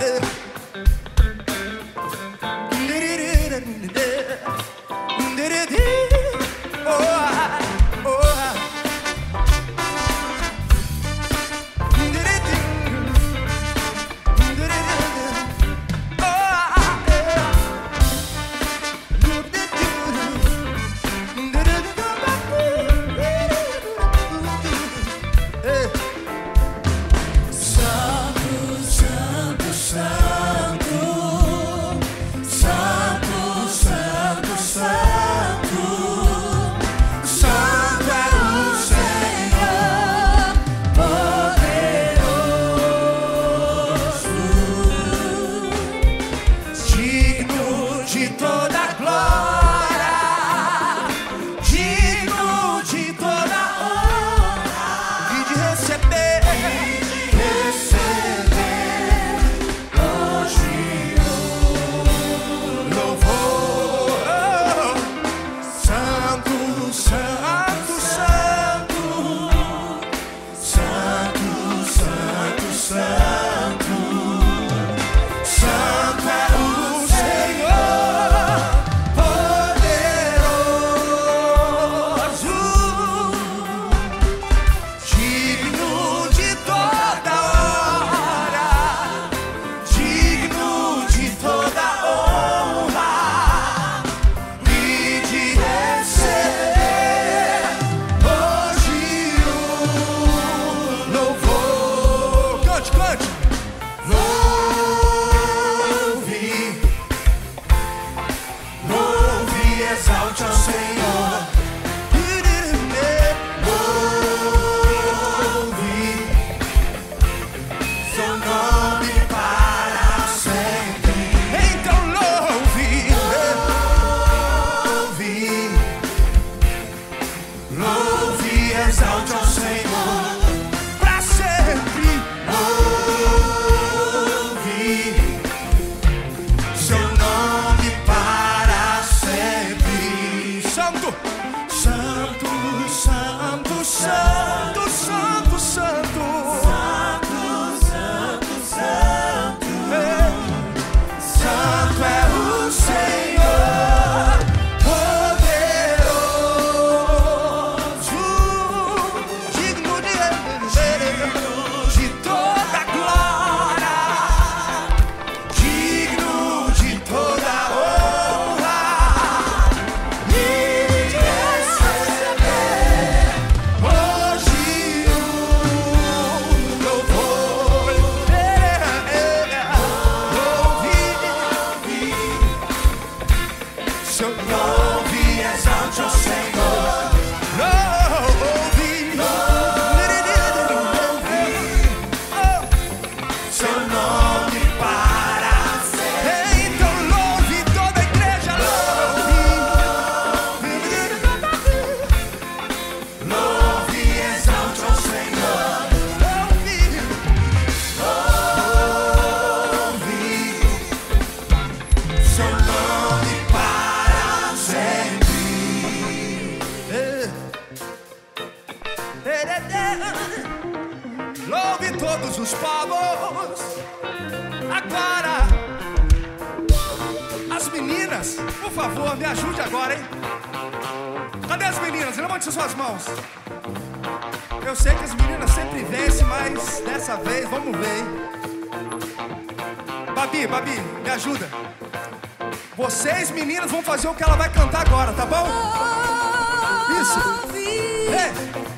the so no vies out Levante suas mãos. Eu sei que as meninas sempre vencem, mas dessa vez vamos ver, hein? Babi, Babi, me ajuda. Vocês, meninas, vão fazer o que ela vai cantar agora, tá bom? Isso. Ei.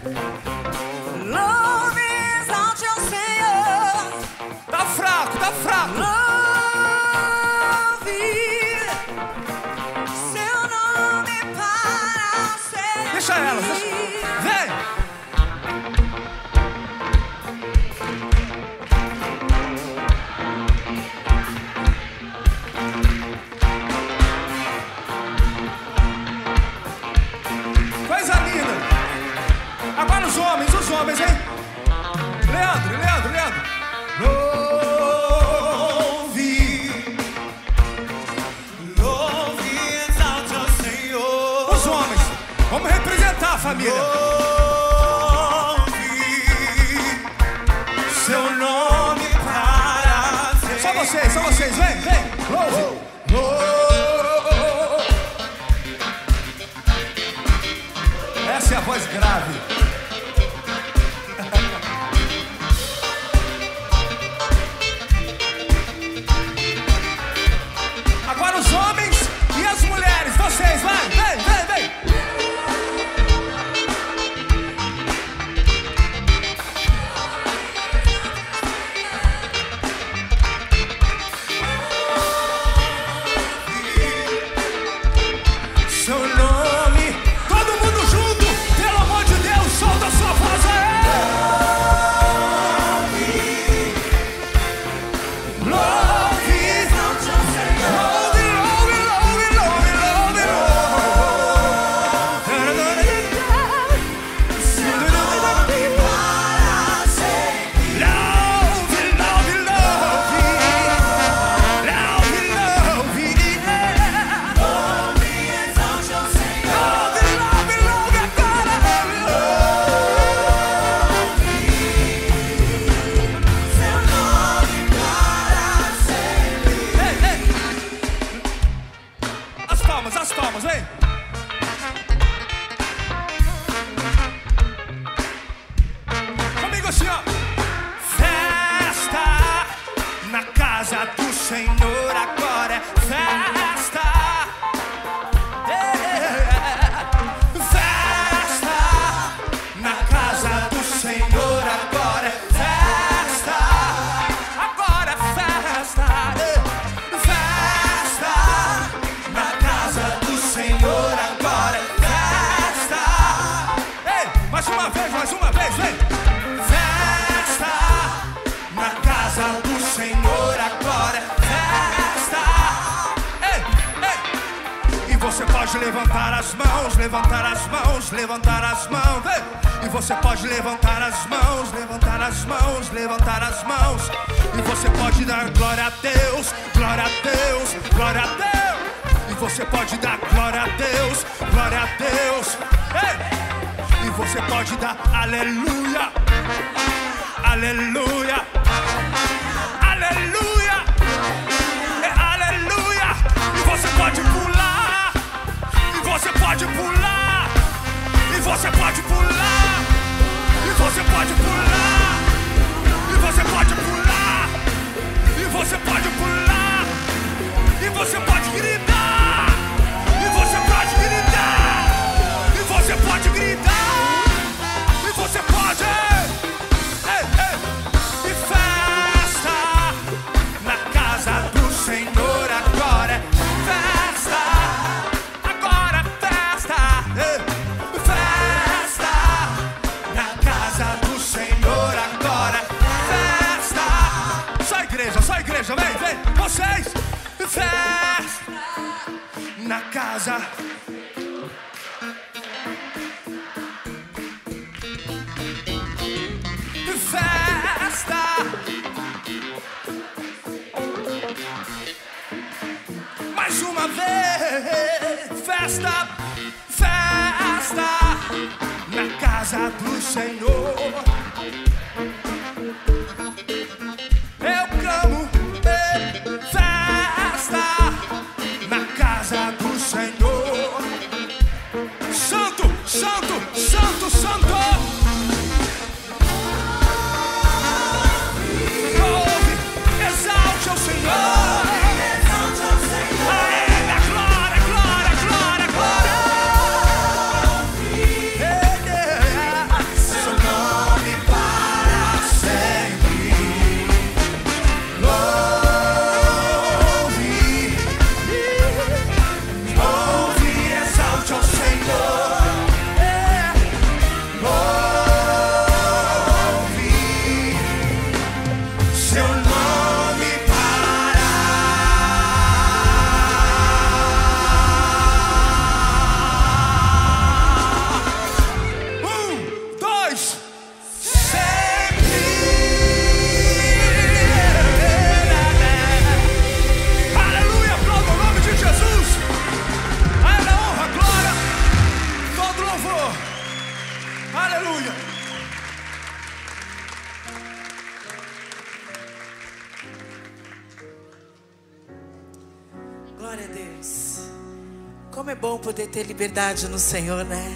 Liberdade no Senhor, né?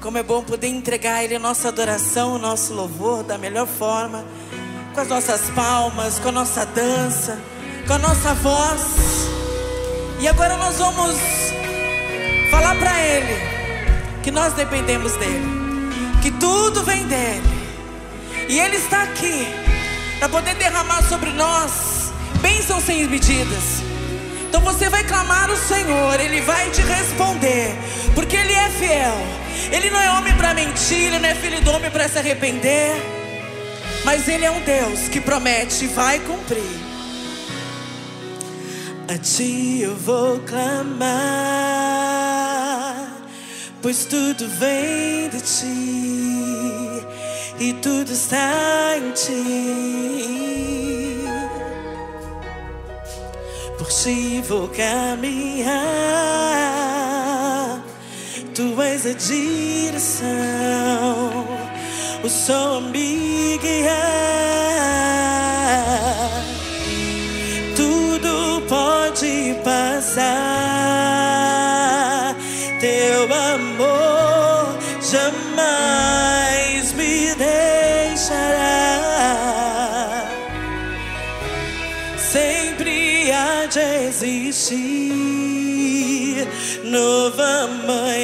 Como é bom poder entregar a Ele a nossa adoração, o nosso louvor da melhor forma, com as nossas palmas, com a nossa dança, com a nossa voz. E agora nós vamos falar para Ele que nós dependemos dEle, que tudo vem dEle, e Ele está aqui para poder derramar sobre nós bênçãos sem medidas. Então você vai clamar o Senhor, Ele vai te responder, porque Ele é fiel. Ele não é homem para mentir, Ele não é filho do homem para se arrepender, mas Ele é um Deus que promete e vai cumprir. A Ti eu vou clamar, pois tudo vem de Ti e tudo está em Ti. Vou caminhar, Tu és a direção, o Sol me guiar. Tudo pode passar, see November.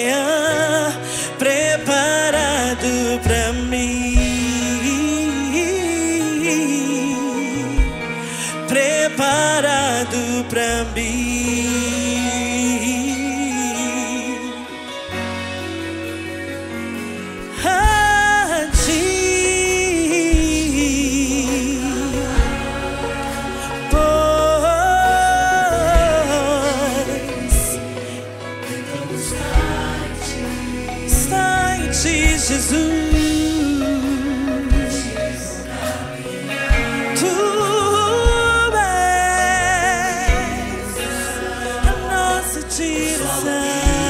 Nossa direção.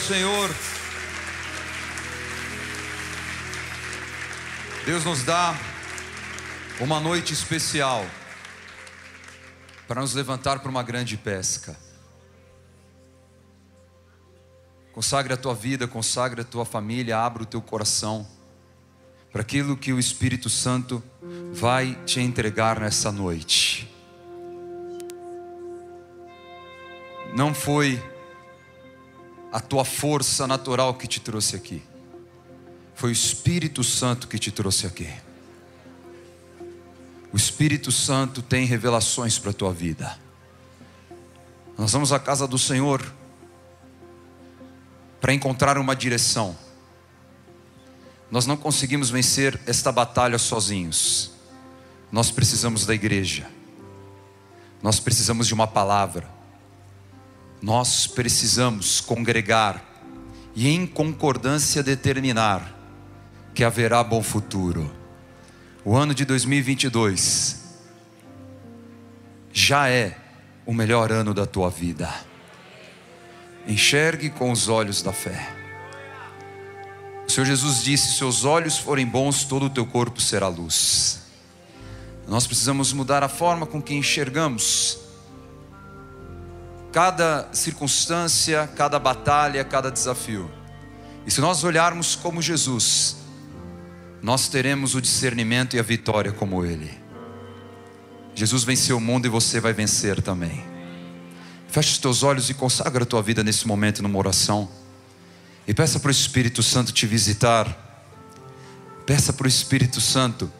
Senhor. Deus nos dá uma noite especial para nos levantar para uma grande pesca. Consagre a tua vida, consagre a tua família, abra o teu coração para aquilo que o Espírito Santo vai te entregar nessa noite. Não foi a tua força natural que te trouxe aqui. Foi o Espírito Santo que te trouxe aqui. O Espírito Santo tem revelações para a tua vida. Nós vamos à casa do Senhor para encontrar uma direção. Nós não conseguimos vencer esta batalha sozinhos. Nós precisamos da igreja. Nós precisamos de uma palavra. Nós precisamos congregar e em concordância determinar que haverá bom futuro. O ano de 2022 já é o melhor ano da tua vida. Enxergue com os olhos da fé. O Senhor Jesus disse: Seus olhos forem bons, todo o teu corpo será luz. Nós precisamos mudar a forma com que enxergamos cada circunstância, cada batalha, cada desafio. E se nós olharmos como Jesus, nós teremos o discernimento e a vitória como Ele. Jesus venceu o mundo e você vai vencer também. Feche os teus olhos e consagra a tua vida nesse momento numa oração. E peça para o Espírito Santo te visitar. Peça para o Espírito Santo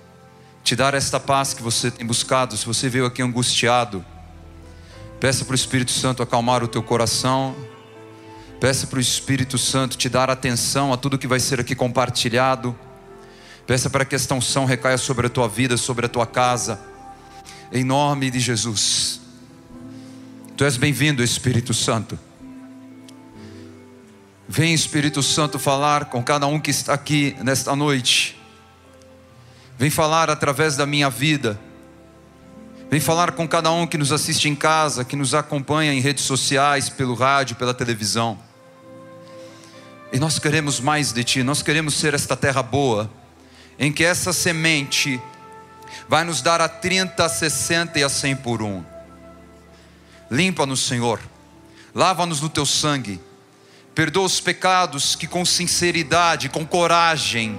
te dar esta paz que você tem buscado. Se você veio aqui angustiado, peça para o Espírito Santo acalmar o teu coração. Peça para o Espírito Santo te dar atenção a tudo que vai ser aqui compartilhado. Peça para que esta unção recaia sobre a tua vida, sobre a tua casa. Em nome de Jesus. Tu és bem-vindo, Espírito Santo. Vem, Espírito Santo, falar com cada um que está aqui nesta noite. Vem falar através da minha vida. Vem falar com cada um que nos assiste em casa, que nos acompanha em redes sociais, pelo rádio, pela televisão. E nós queremos mais de Ti, nós queremos ser esta terra boa, em que essa semente vai nos dar a 30, a 60 e a 100 por um. Limpa-nos, Senhor, lava-nos no Teu sangue, perdoa os pecados que com sinceridade, com coragem,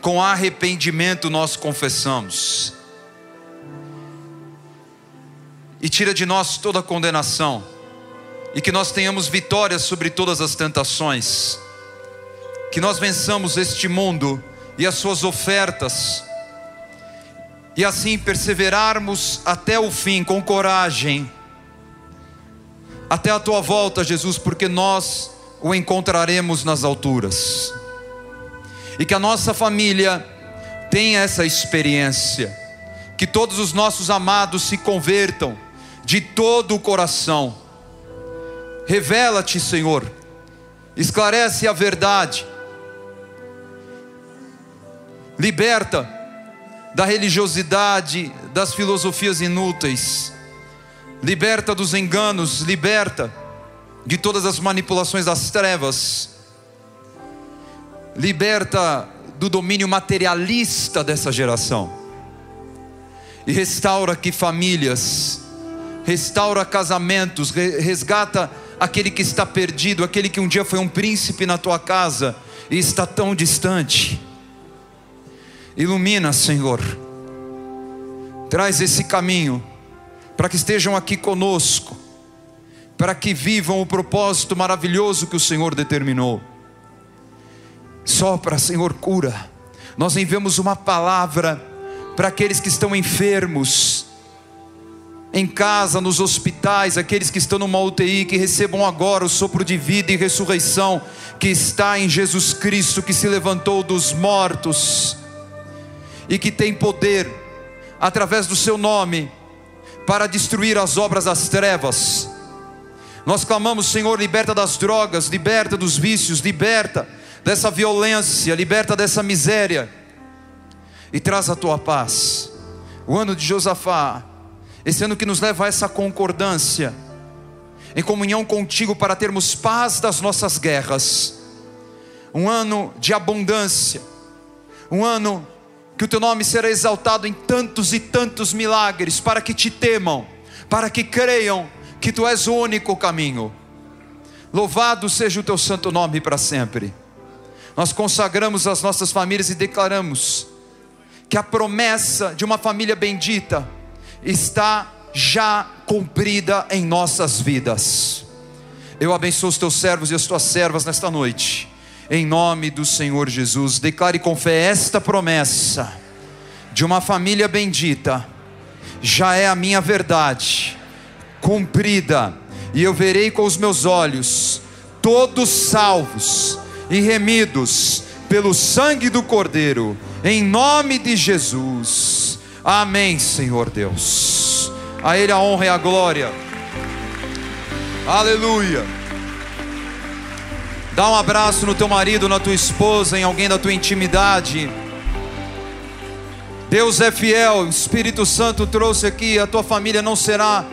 com arrependimento nós confessamos. E tira de nós toda condenação, e que nós tenhamos vitória sobre todas as tentações, que nós vençamos este mundo e as suas ofertas, e assim perseverarmos até o fim com coragem, até a tua volta, Jesus, porque nós o encontraremos nas alturas, e que a nossa família tenha essa experiência, que todos os nossos amados se convertam de todo o coração. Revela-te, Senhor, esclarece a verdade, liberta da religiosidade, das filosofias inúteis, liberta dos enganos, liberta de todas as manipulações das trevas, liberta do domínio materialista dessa geração. E restaura aqui famílias restaura casamentos, resgata aquele que está perdido, aquele que um dia foi um príncipe na tua casa e está tão distante. Ilumina, Senhor, traz esse caminho para que estejam aqui conosco, para que vivam o propósito maravilhoso que o Senhor determinou. Sopra, Senhor, cura. Nós enviamos uma palavra para aqueles que estão enfermos, em casa, nos hospitais, aqueles que estão numa UTI, que recebam agora o sopro de vida e ressurreição que está em Jesus Cristo, que se levantou dos mortos e que tem poder, através do seu nome, para destruir as obras das trevas. Nós clamamos, Senhor, liberta das drogas, liberta dos vícios, liberta dessa violência, liberta dessa miséria e traz a tua paz. O ano de Josafá esse ano que nos leva a essa concordância, em comunhão contigo para termos paz das nossas guerras, um ano de abundância, um ano que o teu nome será exaltado em tantos e tantos milagres, para que te temam, para que creiam que tu és o único caminho. Louvado seja o teu santo nome para sempre. Nós consagramos as nossas famílias e declaramos que a promessa de uma família bendita está já cumprida em nossas vidas. Eu abençoo os teus servos e as tuas servas nesta noite, em nome do Senhor Jesus. Declare com fé esta promessa de uma família bendita, já é a minha verdade, cumprida, e eu verei com os meus olhos, todos salvos e remidos pelo sangue do Cordeiro, em nome de Jesus. Amém, Senhor Deus. A Ele a honra e a glória. Aleluia. Dá um abraço no teu marido, na tua esposa, em alguém da tua intimidade. Deus é fiel, o Espírito Santo trouxe aqui, a tua família não será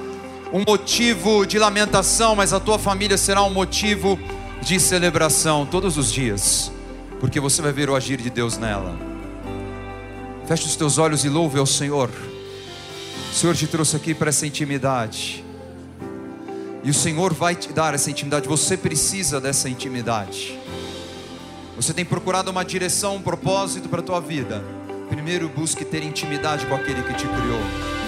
um motivo de lamentação, mas a tua família será um motivo de celebração todos os dias, porque você vai ver o agir de Deus nela. Feche os teus olhos e louve ao Senhor. O Senhor te trouxe aqui para essa intimidade. E o Senhor vai te dar essa intimidade. Você precisa dessa intimidade. Você tem procurado uma direção, um propósito para a tua vida. Primeiro busque ter intimidade com aquele que te criou.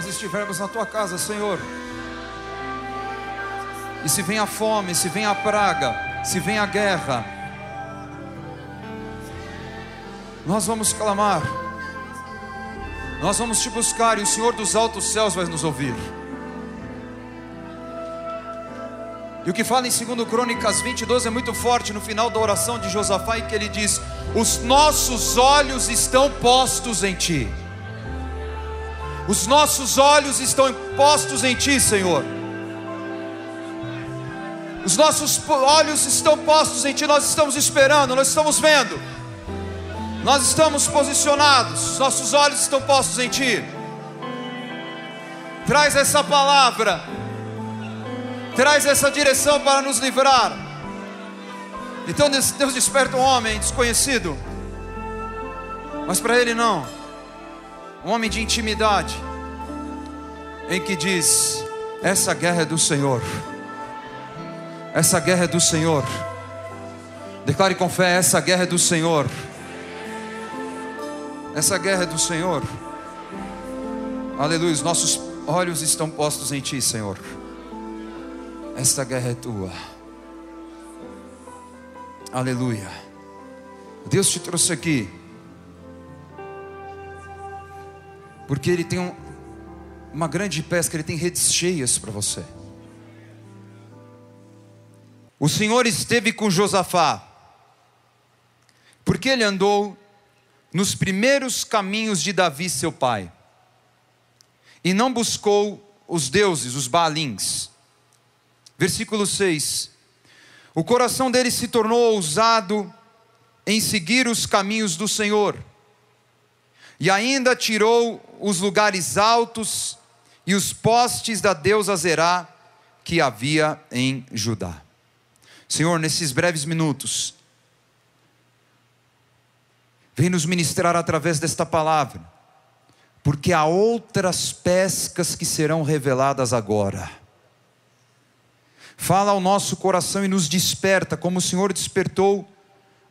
Nós estivermos na tua casa, Senhor, e se vem a fome, se vem a praga, se vem a guerra, nós vamos clamar, nós vamos te buscar e o Senhor dos altos céus vai nos ouvir. E o que fala em 2 Crônicas 22 é muito forte no final da oração de Josafá, em que ele diz: Os nossos olhos estão postos em ti. Os nossos olhos estão postos em ti, Senhor. Os nossos olhos estão postos em ti, nós estamos esperando, nós estamos vendo. Nós estamos posicionados, nossos olhos estão postos em ti. Traz essa palavra, traz essa direção para nos livrar. Então Deus desperta um homem desconhecido, mas para ele não, um homem de intimidade, em que diz: Essa guerra é do Senhor. Essa guerra é do Senhor. Declare com fé: essa guerra é do Senhor. Essa guerra é do Senhor. Aleluia. Os nossos olhos estão postos em Ti, Senhor. Esta guerra é tua. Aleluia. Deus te trouxe aqui. Porque Ele tem um, uma grande pesca, Ele tem redes cheias para você. O Senhor esteve com Josafá, porque ele andou nos primeiros caminhos de Davi, seu pai, e não buscou os deuses, os Baalins. Versículo 6: O coração dele se tornou ousado em seguir os caminhos do Senhor, e ainda tirou os lugares altos e os postes da deusa Zerá que havia em Judá. Senhor, nesses breves minutos, vem nos ministrar através desta palavra, porque há outras pescas que serão reveladas agora. Fala ao nosso coração e nos desperta, como o Senhor despertou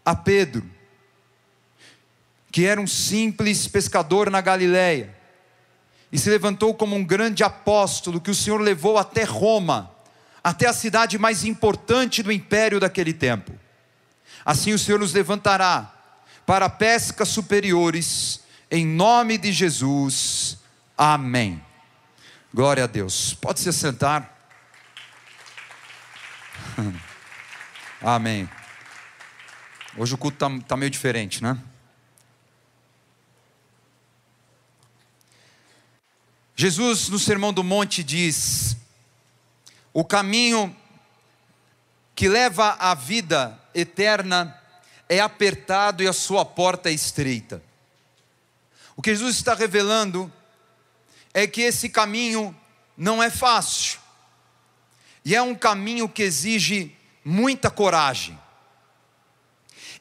a Pedro, que era um simples pescador na Galiléia e se levantou como um grande apóstolo que o Senhor levou até Roma até a cidade mais importante do império daquele tempo. Assim o Senhor nos levantará para pescas superiores, em nome de Jesus. Amém. Glória a Deus. Pode se sentar. Amém. Hoje o culto está tá meio diferente, né? Jesus, no Sermão do Monte, diz: o caminho que leva à vida eterna é apertado e a sua porta é estreita. O que Jesus está revelando é que esse caminho não é fácil, e é um caminho que exige muita coragem.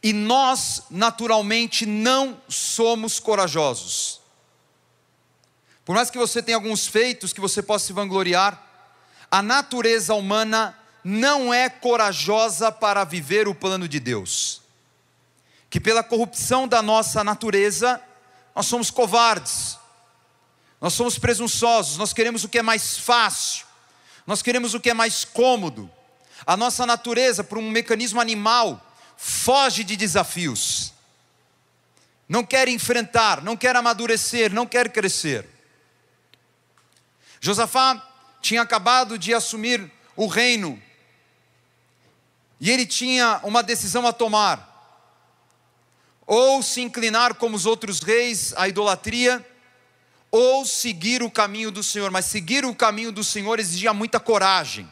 E nós, naturalmente, não somos corajosos. Por mais que você tenha alguns feitos que você possa se vangloriar, a natureza humana não é corajosa para viver o plano de Deus. Que pela corrupção da nossa natureza, nós somos covardes, nós somos presunçosos, nós queremos o que é mais fácil, nós queremos o que é mais cômodo. A nossa natureza, por um mecanismo animal, foge de desafios, não quer enfrentar, não quer amadurecer, não quer crescer. Josafá tinha acabado de assumir o reino e ele tinha uma decisão a tomar: ou se inclinar como os outros reis à idolatria, ou seguir o caminho do Senhor. Mas seguir o caminho do Senhor exigia muita coragem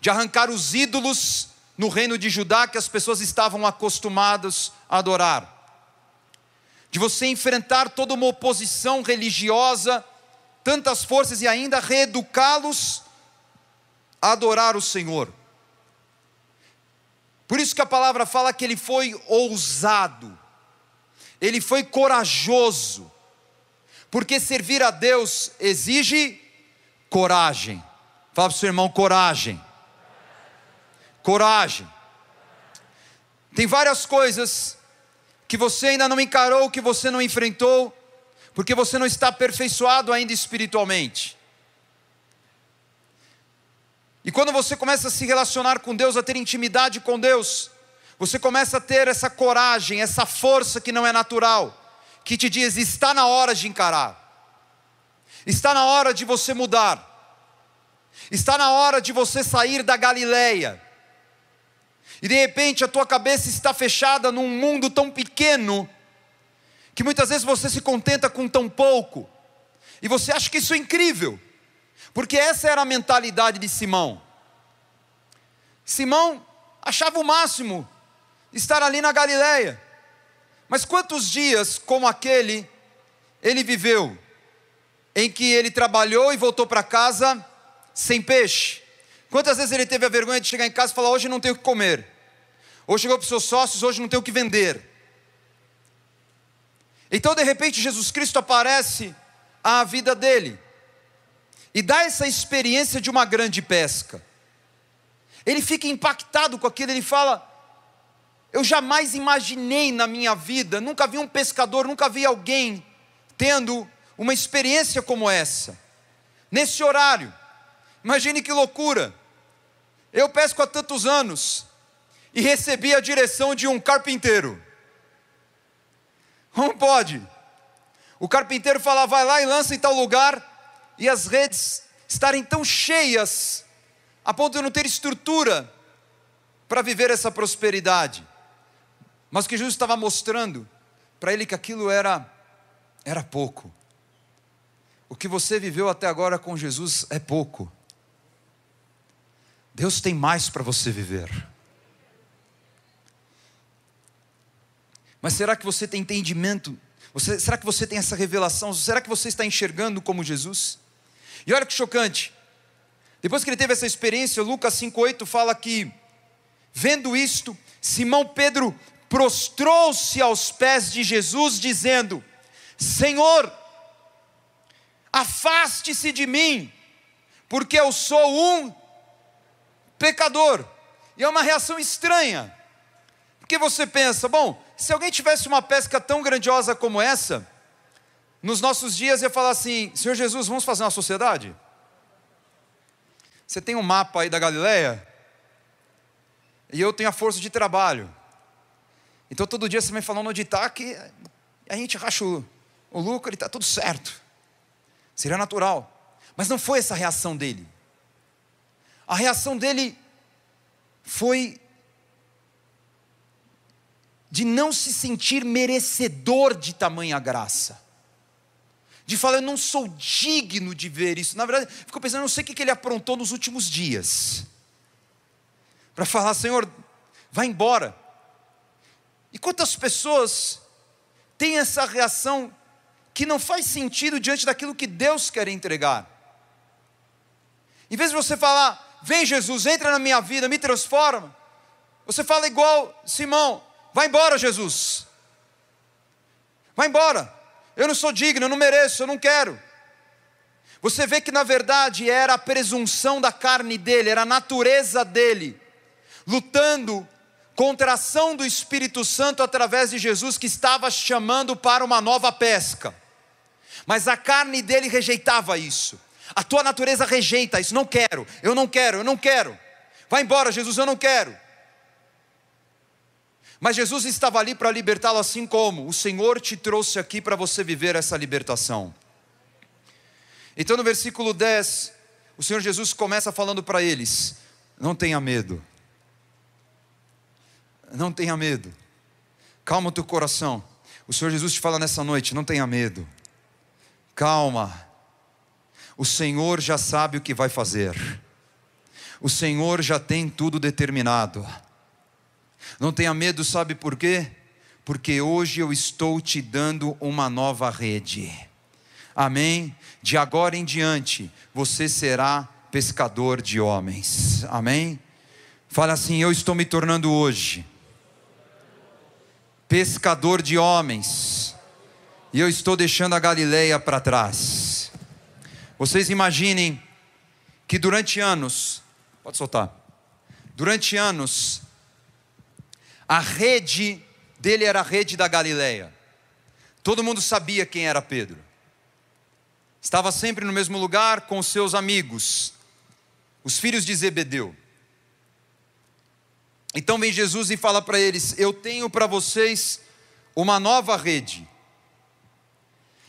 de arrancar os ídolos no reino de Judá que as pessoas estavam acostumadas a adorar. De você enfrentar toda uma oposição religiosa tantas forças e ainda reeducá-los a adorar o Senhor. Por isso que a palavra fala que ele foi ousado, ele foi corajoso, porque servir a Deus exige coragem. Fala para o seu irmão: coragem. Coragem. Tem várias coisas que você ainda não encarou, que você não enfrentou, porque você não está aperfeiçoado ainda espiritualmente. E quando você começa a se relacionar com Deus, a ter intimidade com Deus, você começa a ter essa coragem, essa força que não é natural, que te diz: está na hora de encarar, está na hora de você mudar, está na hora de você sair da Galileia. E de repente a tua cabeça está fechada num mundo tão pequeno que muitas vezes você se contenta com tão pouco, e você acha que isso é incrível, porque essa era a mentalidade de Simão. Simão achava o máximo estar ali na Galileia, mas quantos dias como aquele ele viveu, em que ele trabalhou e voltou para casa sem peixe? Quantas vezes ele teve a vergonha de chegar em casa e falar: Hoje não tenho o que comer, ou chegou para os seus sócios: Hoje não tenho o que vender. Então, de repente, Jesus Cristo aparece à vida dele. e dá essa experiência de uma grande pesca. Ele fica impactado com aquilo, ele fala: Eu jamais imaginei na minha vida, nunca vi um pescador, nunca vi alguém tendo uma experiência como essa, nesse horário. Imagine que loucura. Eu pesco há tantos anos e recebi a direção de um carpinteiro. Como pode? O carpinteiro fala, vai lá e lança em tal lugar, e as redes estarem tão cheias, a ponto de não ter estrutura para viver essa prosperidade. Mas o que Jesus estava mostrando para ele que aquilo era era pouco. O que você viveu até agora com Jesus é pouco. Deus tem mais para você viver. Mas será que você tem entendimento? Você, será que você tem essa revelação? Será que você está enxergando como Jesus? E olha que chocante. Depois que ele teve essa experiência, Lucas 5,8 fala que, vendo isto, Simão Pedro prostrou-se aos pés de Jesus, dizendo: Senhor, afaste-se de mim, porque eu sou um pecador. E é uma reação estranha, porque você pensa, bom, se alguém tivesse uma pesca tão grandiosa como essa, nos nossos dias ia falar assim: Senhor Jesus, vamos fazer uma sociedade? Você tem um mapa aí da Galileia? E eu tenho a força de trabalho. Então todo dia você me falando onde está, que a gente racha o, o lucro e está tudo certo. Seria natural. Mas não foi essa a reação dele. A reação dele foi de não se sentir merecedor de tamanha graça. De falar, eu não sou digno de ver isso. Na verdade, ficou pensando, eu não sei o que ele aprontou nos últimos dias. Para falar, Senhor, vai embora. E quantas pessoas têm essa reação que não faz sentido diante daquilo que Deus quer entregar? Em vez de você falar, vem Jesus, entra na minha vida, me transforma. Você fala igual Simão, Vai embora, Jesus. Vai embora. Eu não sou digno, eu não mereço, eu não quero. Você vê que na verdade era a presunção da carne dele, era a natureza dele, lutando contra a ação do Espírito Santo através de Jesus que estava chamando para uma nova pesca. Mas a carne dele rejeitava isso. A tua natureza rejeita isso. Não quero, eu não quero, eu não quero. Vai embora, Jesus, eu não quero. Mas Jesus estava ali para libertá-lo, assim como o Senhor te trouxe aqui para você viver essa libertação. Então, no versículo 10, o Senhor Jesus começa falando para eles: Não tenha medo, não tenha medo, calma o teu coração. O Senhor Jesus te fala nessa noite: Não tenha medo, calma. O Senhor já sabe o que vai fazer, o Senhor já tem tudo determinado. Não tenha medo, sabe por quê? Porque hoje eu estou te dando uma nova rede. Amém? De agora em diante, você será pescador de homens. Amém? Fala assim: Eu estou me tornando hoje pescador de homens. E eu estou deixando a Galileia para trás. Vocês imaginem que durante anos, pode soltar. Durante anos, a rede dele era a rede da Galileia. Todo mundo sabia quem era Pedro. Estava sempre no mesmo lugar com seus amigos, os filhos de Zebedeu. Então vem Jesus e fala para eles: Eu tenho para vocês uma nova rede.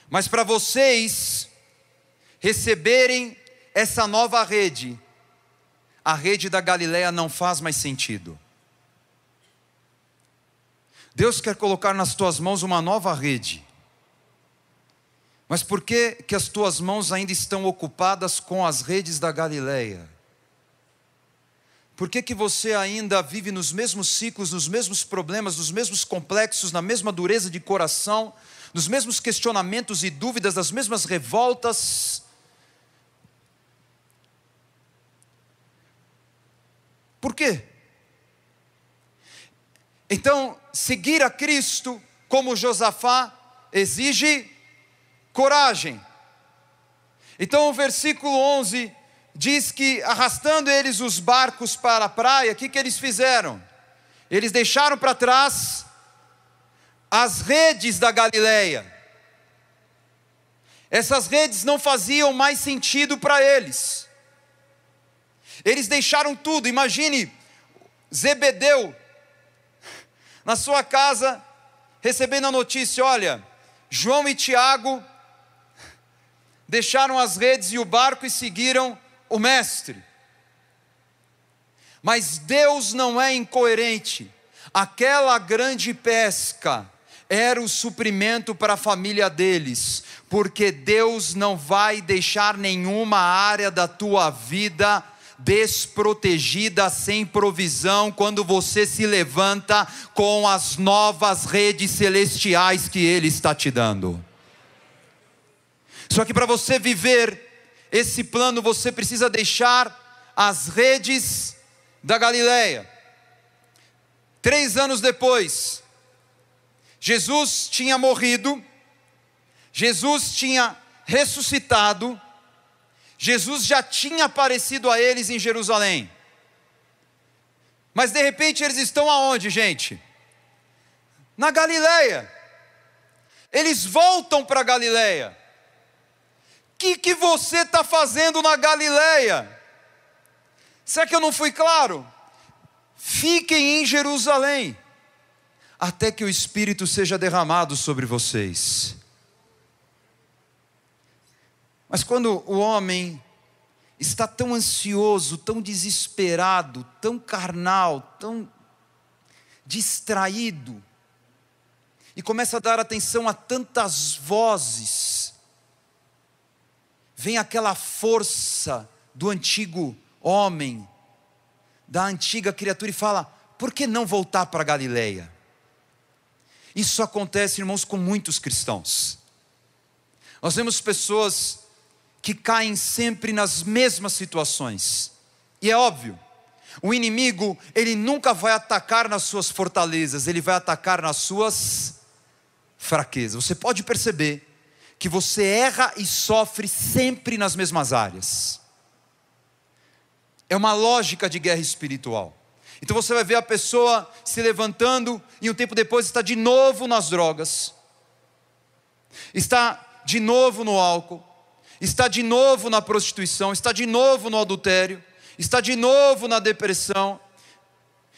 Mas para vocês receberem essa nova rede, a rede da Galileia não faz mais sentido. Deus quer colocar nas tuas mãos uma nova rede. Mas por que, que as tuas mãos ainda estão ocupadas com as redes da Galileia? Por que, que você ainda vive nos mesmos ciclos, nos mesmos problemas, nos mesmos complexos, na mesma dureza de coração, nos mesmos questionamentos e dúvidas, nas mesmas revoltas? Por quê? Então, seguir a Cristo como Josafá exige coragem, Então o versículo 11 diz que arrastando eles os barcos para a praia, o que, que eles fizeram? Eles deixaram para trás as redes da Galileia. Essas redes não faziam mais sentido para eles. Eles deixaram tudo. Imagine Zebedeu na sua casa recebendo a notícia: olha, João e Tiago deixaram as redes e o barco e seguiram o Mestre. Mas Deus não é incoerente. Aquela grande pesca era o suprimento para a família deles, porque Deus não vai deixar nenhuma área da tua vida desprotegida, sem provisão, quando você se levanta com as novas redes celestiais que Ele está te dando. Só que para você viver esse plano, você precisa deixar as redes da Galileia. Três anos depois, Jesus tinha morrido, Jesus tinha ressuscitado, Jesus já tinha aparecido a eles em Jerusalém. Mas de repente eles estão aonde, gente? Na Galileia. Eles voltam para Galileia. O que, que você está fazendo na Galileia? Será que eu não fui claro? Fiquem em Jerusalém, até que o Espírito seja derramado sobre vocês. Mas quando o homem está tão ansioso, tão desesperado, tão carnal, tão distraído, e começa a dar atenção a tantas vozes, vem aquela força do antigo homem, da antiga criatura e fala: por que não voltar para Galileia? Isso acontece, irmãos, com muitos cristãos. Nós vemos pessoas que caem sempre nas mesmas situações. E é óbvio, o inimigo, ele nunca vai atacar nas suas fortalezas, ele vai atacar nas suas fraquezas. Você pode perceber que você erra e sofre sempre nas mesmas áreas. É uma lógica de guerra espiritual. Então você vai ver a pessoa se levantando e um tempo depois está de novo nas drogas, está de novo no álcool, está de novo na prostituição, está de novo no adultério, está de novo na depressão,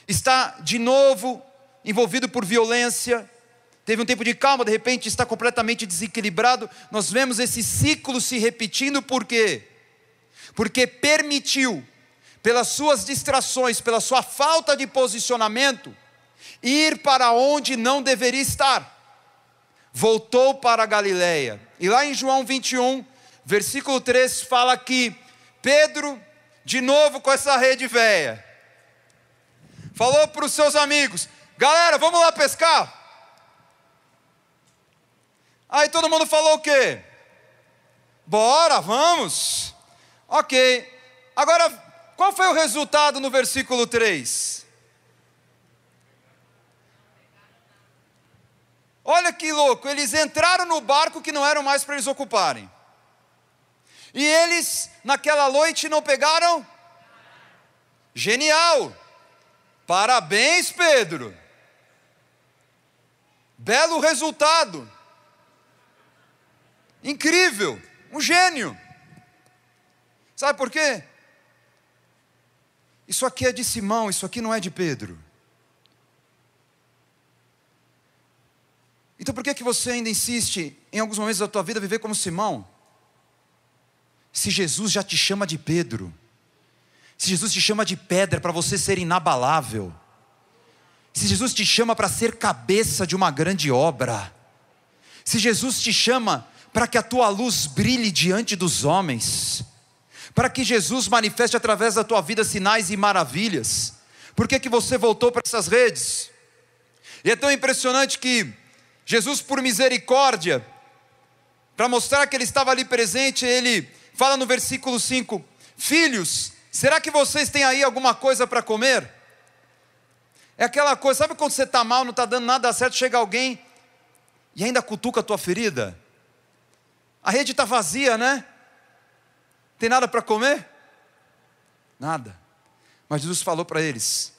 está de novo envolvido por violência, teve um tempo de calma, de repente está completamente desequilibrado. Nós vemos esse ciclo se repetindo por quê? Porque permitiu, pelas suas distrações, pela sua falta de posicionamento, ir para onde não deveria estar. Voltou para a Galileia. E lá em João 21, versículo 3 fala que Pedro, de novo com essa rede velha, falou para os seus amigos: galera, vamos lá pescar? Aí todo mundo falou o quê? Bora, vamos. Ok. Agora, qual foi o resultado no versículo 3? Olha que louco, eles entraram no barco que não eram mais para eles ocuparem. E eles, naquela noite, não pegaram? Genial! Parabéns, Pedro! Belo resultado! Incrível! Um gênio! Sabe por quê? Isso aqui é de Simão, isso aqui não é de Pedro. Então por que, que você ainda insiste, em alguns momentos da tua vida, viver como Simão? Se Jesus já te chama de Pedro, se Jesus te chama de pedra para você ser inabalável, se Jesus te chama para ser cabeça de uma grande obra, se Jesus te chama para que a tua luz brilhe diante dos homens, para que Jesus manifeste através da tua vida sinais e maravilhas, por que, que você voltou para essas redes? E é tão impressionante que Jesus, por misericórdia, para mostrar que Ele estava ali presente, Ele fala no versículo 5: Filhos, será que vocês têm aí alguma coisa para comer? É aquela coisa, sabe quando você está mal, não está dando nada certo, chega alguém e ainda cutuca a tua ferida? A rede está vazia, né? Tem nada para comer? Nada. Mas Jesus falou para eles: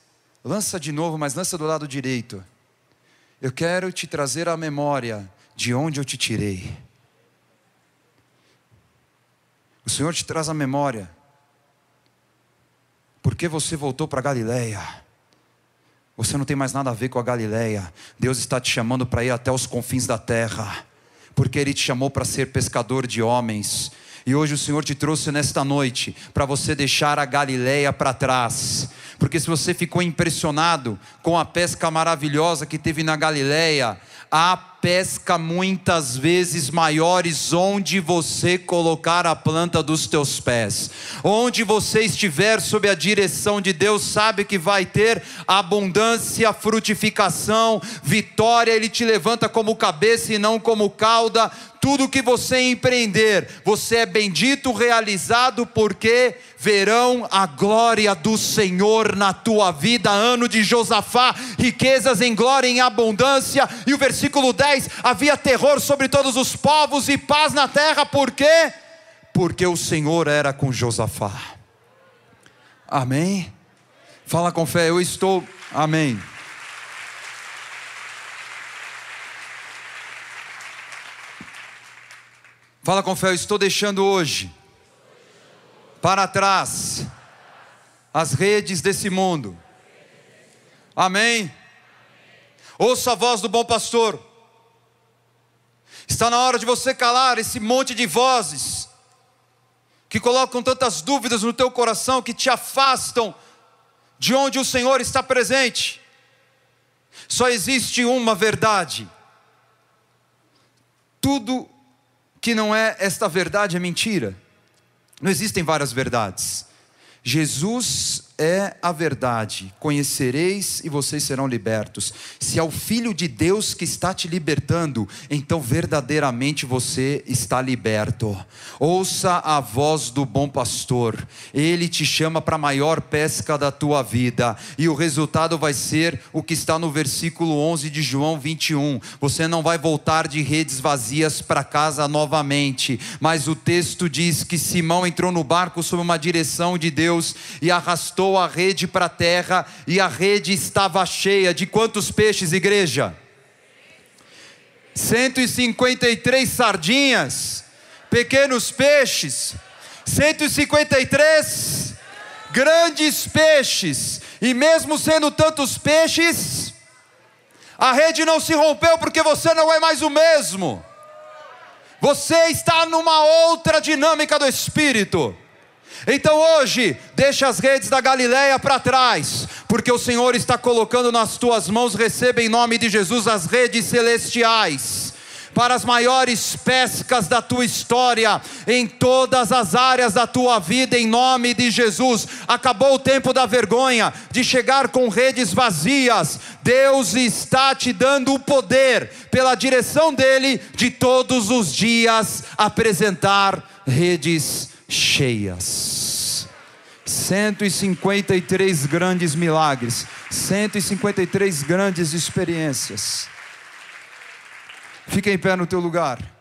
lança de novo, mas lança do lado direito. Eu quero te trazer à memória de onde eu te tirei. O Senhor te traz à memória. Porque você voltou para Galiléia? Você não tem mais nada a ver com a Galiléia. Deus está te chamando para ir até os confins da terra. Porque Ele te chamou para ser pescador de homens. E hoje o Senhor te trouxe nesta noite para você deixar a Galiléia para trás. Porque se você ficou impressionado com a pesca maravilhosa que teve na Galiléia, há pesca muitas vezes maiores onde você colocar a planta dos teus pés. Onde você estiver sob a direção de Deus, sabe que vai ter abundância, frutificação, vitória, ele te levanta como cabeça e não como cauda. Tudo que você empreender, você é bendito, realizado, porque verão a glória do Senhor na tua vida. Ano de Josafá, riquezas em glória, em abundância. E o versículo 10: havia terror sobre todos os povos e paz na terra, por quê? Porque o Senhor era com Josafá. Amém? Fala com fé, eu estou. Amém. Fala com fé, eu estou deixando hoje para trás as redes desse mundo. Amém? Ouça a voz do bom pastor. Está na hora de você calar esse monte de vozes que colocam tantas dúvidas no teu coração, que te afastam de onde o Senhor está presente. Só existe uma verdade. Tudo que não é esta verdade é mentira. Não existem várias verdades. Jesus é a verdade, conhecereis e vocês serão libertos. Se é o Filho de Deus que está te libertando, então verdadeiramente você está liberto. Ouça a voz do bom pastor, ele te chama para a maior pesca da tua vida, e o resultado vai ser o que está no versículo 11 de João 21. Você não vai voltar de redes vazias para casa novamente, mas o texto diz que Simão entrou no barco sob uma direção de Deus e arrastou lançou a rede para a terra e a rede estava cheia de quantos peixes, igreja? 153 sardinhas, pequenos peixes, 153 grandes peixes, e mesmo sendo tantos peixes, a rede não se rompeu porque você não é mais o mesmo. Você está numa outra dinâmica do espírito. Então hoje, deixa as redes da Galileia para trás, porque o Senhor está colocando nas tuas mãos, receba em nome de Jesus as redes celestiais para as maiores pescas da tua história, em todas as áreas da tua vida, em nome de Jesus. Acabou o tempo da vergonha, de chegar com redes vazias. Deus está te dando o poder, pela direção dEle, de todos os dias apresentar redes cheias. 153 grandes milagres, 153 grandes experiências. Fica em pé no teu lugar.